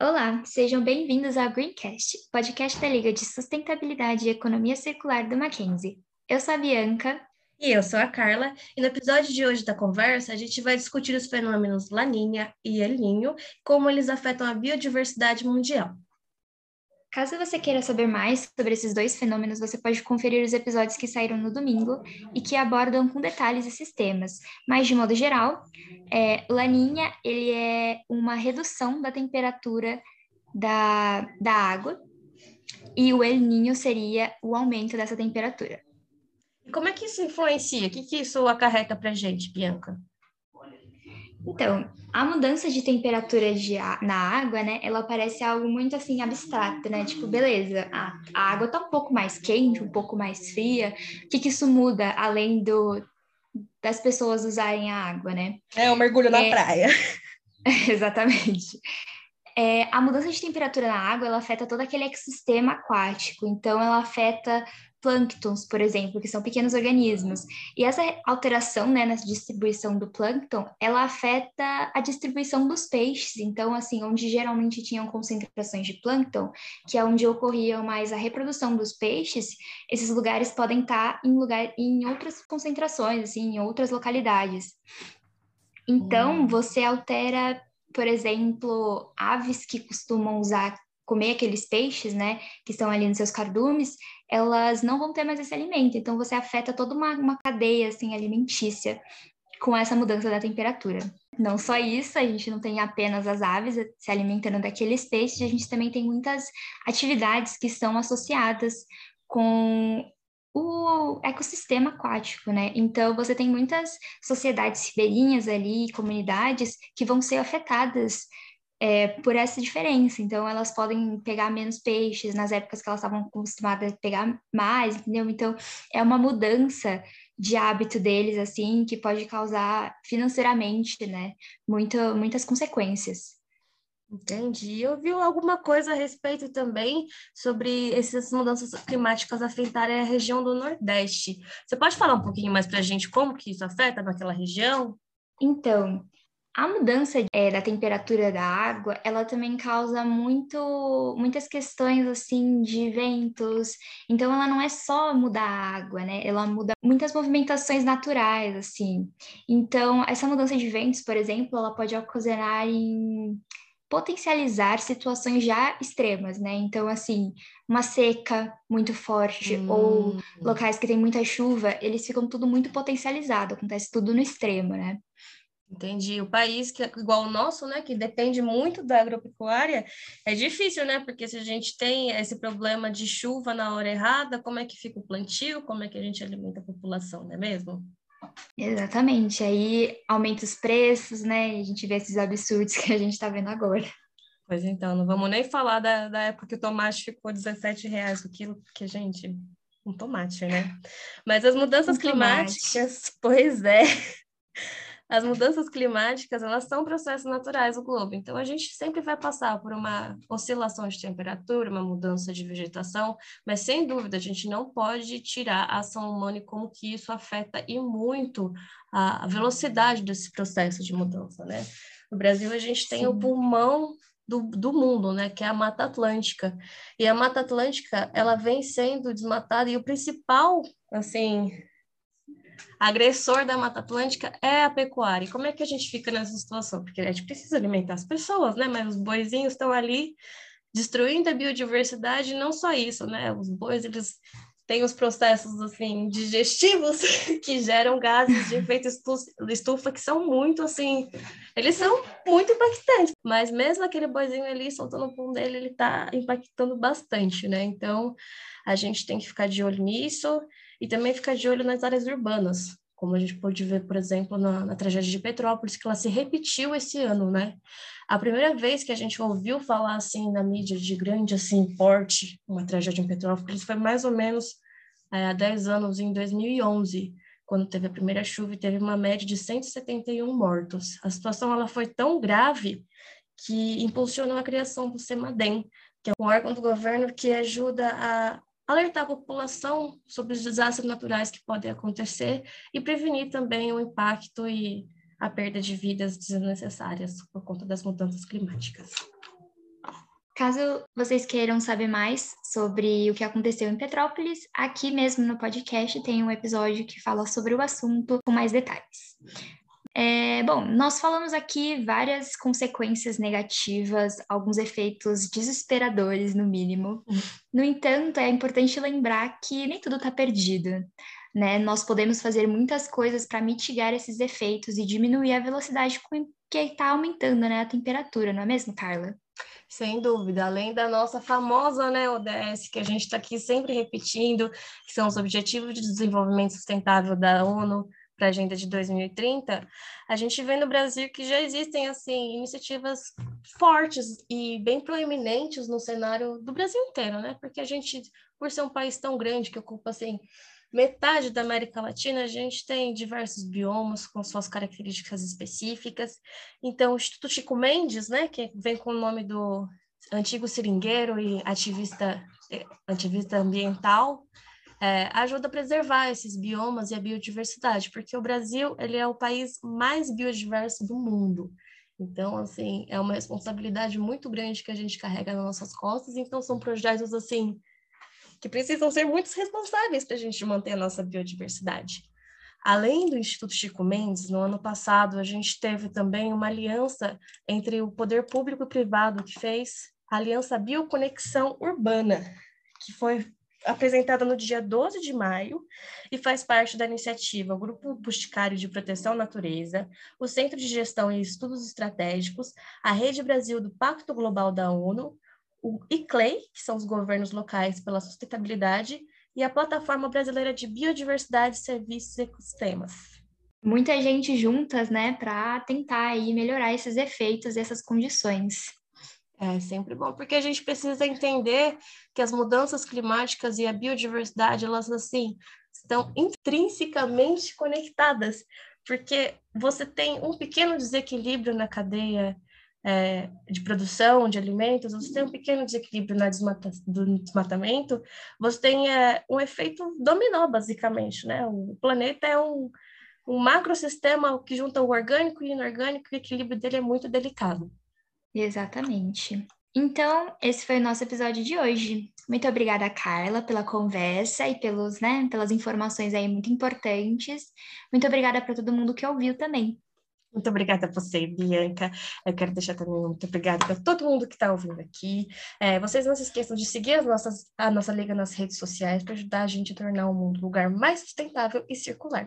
Olá, sejam bem-vindos ao Greencast, podcast da Liga de Sustentabilidade e Economia Circular do Mackenzie. Eu sou a Bianca. E eu sou a Carla, e no episódio de hoje da conversa, a gente vai discutir os fenômenos Laninha e El Niño, como eles afetam a biodiversidade mundial. Caso você queira saber mais sobre esses dois fenômenos, você pode conferir os episódios que saíram no domingo e que abordam com detalhes esses temas. Mas, de modo geral, é, Laninha ele é uma redução da temperatura da, da água e o El Niño seria o aumento dessa temperatura. Como é que isso influencia? O que, que isso acarreta para gente, Bianca? Então, a mudança de temperatura de na água, né, ela parece algo muito assim abstrato, né? Tipo, beleza, a, a água tá um pouco mais quente, um pouco mais fria. O que, que isso muda além do das pessoas usarem a água, né? É o um mergulho é... na praia. Exatamente. É, a mudança de temperatura na água ela afeta todo aquele ecossistema aquático, então ela afeta plânctons, por exemplo, que são pequenos organismos. E essa alteração né, na distribuição do plâncton, ela afeta a distribuição dos peixes. Então, assim, onde geralmente tinham concentrações de plâncton, que é onde ocorria mais a reprodução dos peixes, esses lugares podem estar em lugar em outras concentrações, assim, em outras localidades. Então, hum. você altera, por exemplo, aves que costumam usar comer aqueles peixes, né, que estão ali nos seus cardumes, elas não vão ter mais esse alimento. Então, você afeta toda uma, uma cadeia, assim, alimentícia com essa mudança da temperatura. Não só isso, a gente não tem apenas as aves se alimentando daqueles peixes, a gente também tem muitas atividades que são associadas com o ecossistema aquático, né? Então, você tem muitas sociedades ribeirinhas ali, comunidades, que vão ser afetadas é, por essa diferença. Então, elas podem pegar menos peixes nas épocas que elas estavam acostumadas a pegar mais, entendeu? Então, é uma mudança de hábito deles, assim, que pode causar financeiramente, né, muito, muitas consequências. Entendi. Eu vi alguma coisa a respeito também sobre essas mudanças climáticas afetarem a região do Nordeste. Você pode falar um pouquinho mais para a gente como que isso afeta naquela região? Então, a mudança é, da temperatura da água, ela também causa muito, muitas questões assim de ventos. Então, ela não é só mudar a água, né? Ela muda muitas movimentações naturais, assim. Então, essa mudança de ventos, por exemplo, ela pode ocasionar em potencializar situações já extremas, né? Então, assim, uma seca muito forte hum. ou locais que tem muita chuva, eles ficam tudo muito potencializado, acontece tudo no extremo, né? Entendi. O país que é igual o nosso, né, que depende muito da agropecuária, é difícil, né? Porque se a gente tem esse problema de chuva na hora errada, como é que fica o plantio? Como é que a gente alimenta a população, não é mesmo? Exatamente. Aí aumenta os preços, né? E a gente vê esses absurdos que a gente está vendo agora. Pois então, não vamos nem falar da, da época que o tomate ficou 17 reais o quilo, porque, gente, um tomate, né? Mas as mudanças um climáticas, pois é. As mudanças climáticas, elas são processos naturais do globo. Então, a gente sempre vai passar por uma oscilação de temperatura, uma mudança de vegetação, mas, sem dúvida, a gente não pode tirar a ação humana e como que isso afeta e muito a, velocidade desse processo de mudança, né? No Brasil, a gente tem Sim. o pulmão do, do, mundo, né, que é a Mata Atlântica. E a Mata Atlântica, ela vem sendo desmatada e o principal, assim, agressor da Mata Atlântica é a pecuária. Como é que a gente fica nessa situação? Porque a gente precisa alimentar as pessoas, né? Mas os boizinhos estão ali destruindo a biodiversidade, não só isso, né? Os bois, eles têm os processos, assim, digestivos que geram gases de efeito estufa que são muito, assim, eles são muito impactantes. Mas mesmo aquele boizinho ali, soltando o pum dele, ele tá impactando bastante, né? Então, a gente tem que ficar de olho nisso e também ficar de olho nas áreas urbanas, como a gente pode ver, por exemplo, na, na, tragédia de Petrópolis, que ela se repetiu esse ano, né? A primeira vez que a gente ouviu falar assim na mídia de grande assim porte, uma tragédia em Petrópolis, foi mais ou menos é, há 10 anos, em 2011, quando teve a primeira chuva e teve uma média de 171 mortos. A situação ela foi tão grave que impulsionou a criação do CEMADEM, que é um órgão do governo que ajuda a alertar a população sobre os desastres naturais que podem acontecer e prevenir também o impacto e a perda de vidas desnecessárias por conta das mudanças climáticas. Caso vocês queiram saber mais sobre o que aconteceu em Petrópolis, aqui mesmo no podcast tem um episódio que fala sobre o assunto com mais detalhes. É, bom, nós falamos aqui várias consequências negativas, alguns efeitos desesperadores, no mínimo. No entanto, é importante lembrar que nem tudo está perdido. Né? Nós podemos fazer muitas coisas para mitigar esses efeitos e diminuir a velocidade com que está aumentando né, a temperatura, não é mesmo, Carla? Sem dúvida, além da nossa famosa né, ODS, que a gente está aqui sempre repetindo, que são os Objetivos de Desenvolvimento Sustentável da ONU para a Agenda de 2030, a gente vê no Brasil que já existem assim iniciativas fortes e bem proeminentes no cenário do Brasil inteiro, né? Porque a gente, por ser um país tão grande que ocupa assim metade da América Latina, a gente tem diversos biomas com suas características específicas. Então, o Instituto Chico Mendes, né, que vem com o nome do antigo seringueiro e ativista, eh, ativista ambiental, é, ajuda a preservar esses biomas e a biodiversidade, porque o Brasil ele é o país mais biodiverso do mundo. Então, assim, é uma responsabilidade muito grande que a gente carrega nas nossas costas. Então, são projetos, assim, que precisam ser muito responsáveis para a gente manter a nossa biodiversidade. Além do Instituto Chico Mendes, no ano passado, a gente teve também uma aliança entre o poder público e privado que fez a Aliança Bioconexão Urbana, que foi apresentada no dia 12 de maio e faz parte da iniciativa Grupo Busticário de Proteção à Natureza, o Centro de Gestão e Estudos Estratégicos, a Rede Brasil do Pacto Global da ONU, o ICLEI, que são os governos locais pela sustentabilidade, e a Plataforma Brasileira de Biodiversidade, Serviços e Ecossistemas. Muita gente juntas, né, para tentar aí melhorar esses efeitos essas condições. É sempre bom, porque a gente precisa entender que as mudanças climáticas e a biodiversidade, elas assim, estão intrinsecamente conectadas, porque você tem um pequeno desequilíbrio na cadeia é, de produção de alimentos, você tem um pequeno desequilíbrio na desmata, do desmatamento, você tem é, um efeito dominó, basicamente, né? O planeta é um, um macrosistema que junta o orgânico e o inorgânico, e o equilíbrio dele é muito delicado. Exatamente. Então, esse foi o nosso episódio de hoje. Muito obrigada, Carla, pela conversa e pelos, né, pelas informações aí muito importantes. Muito obrigada para todo mundo que ouviu também. Muito obrigada a você, Bianca. Eu quero deixar também muito obrigada para todo mundo que está ouvindo aqui. É, vocês não se esqueçam de seguir as nossas, a nossa liga nas redes sociais para ajudar a gente a tornar o mundo um lugar mais sustentável e circular.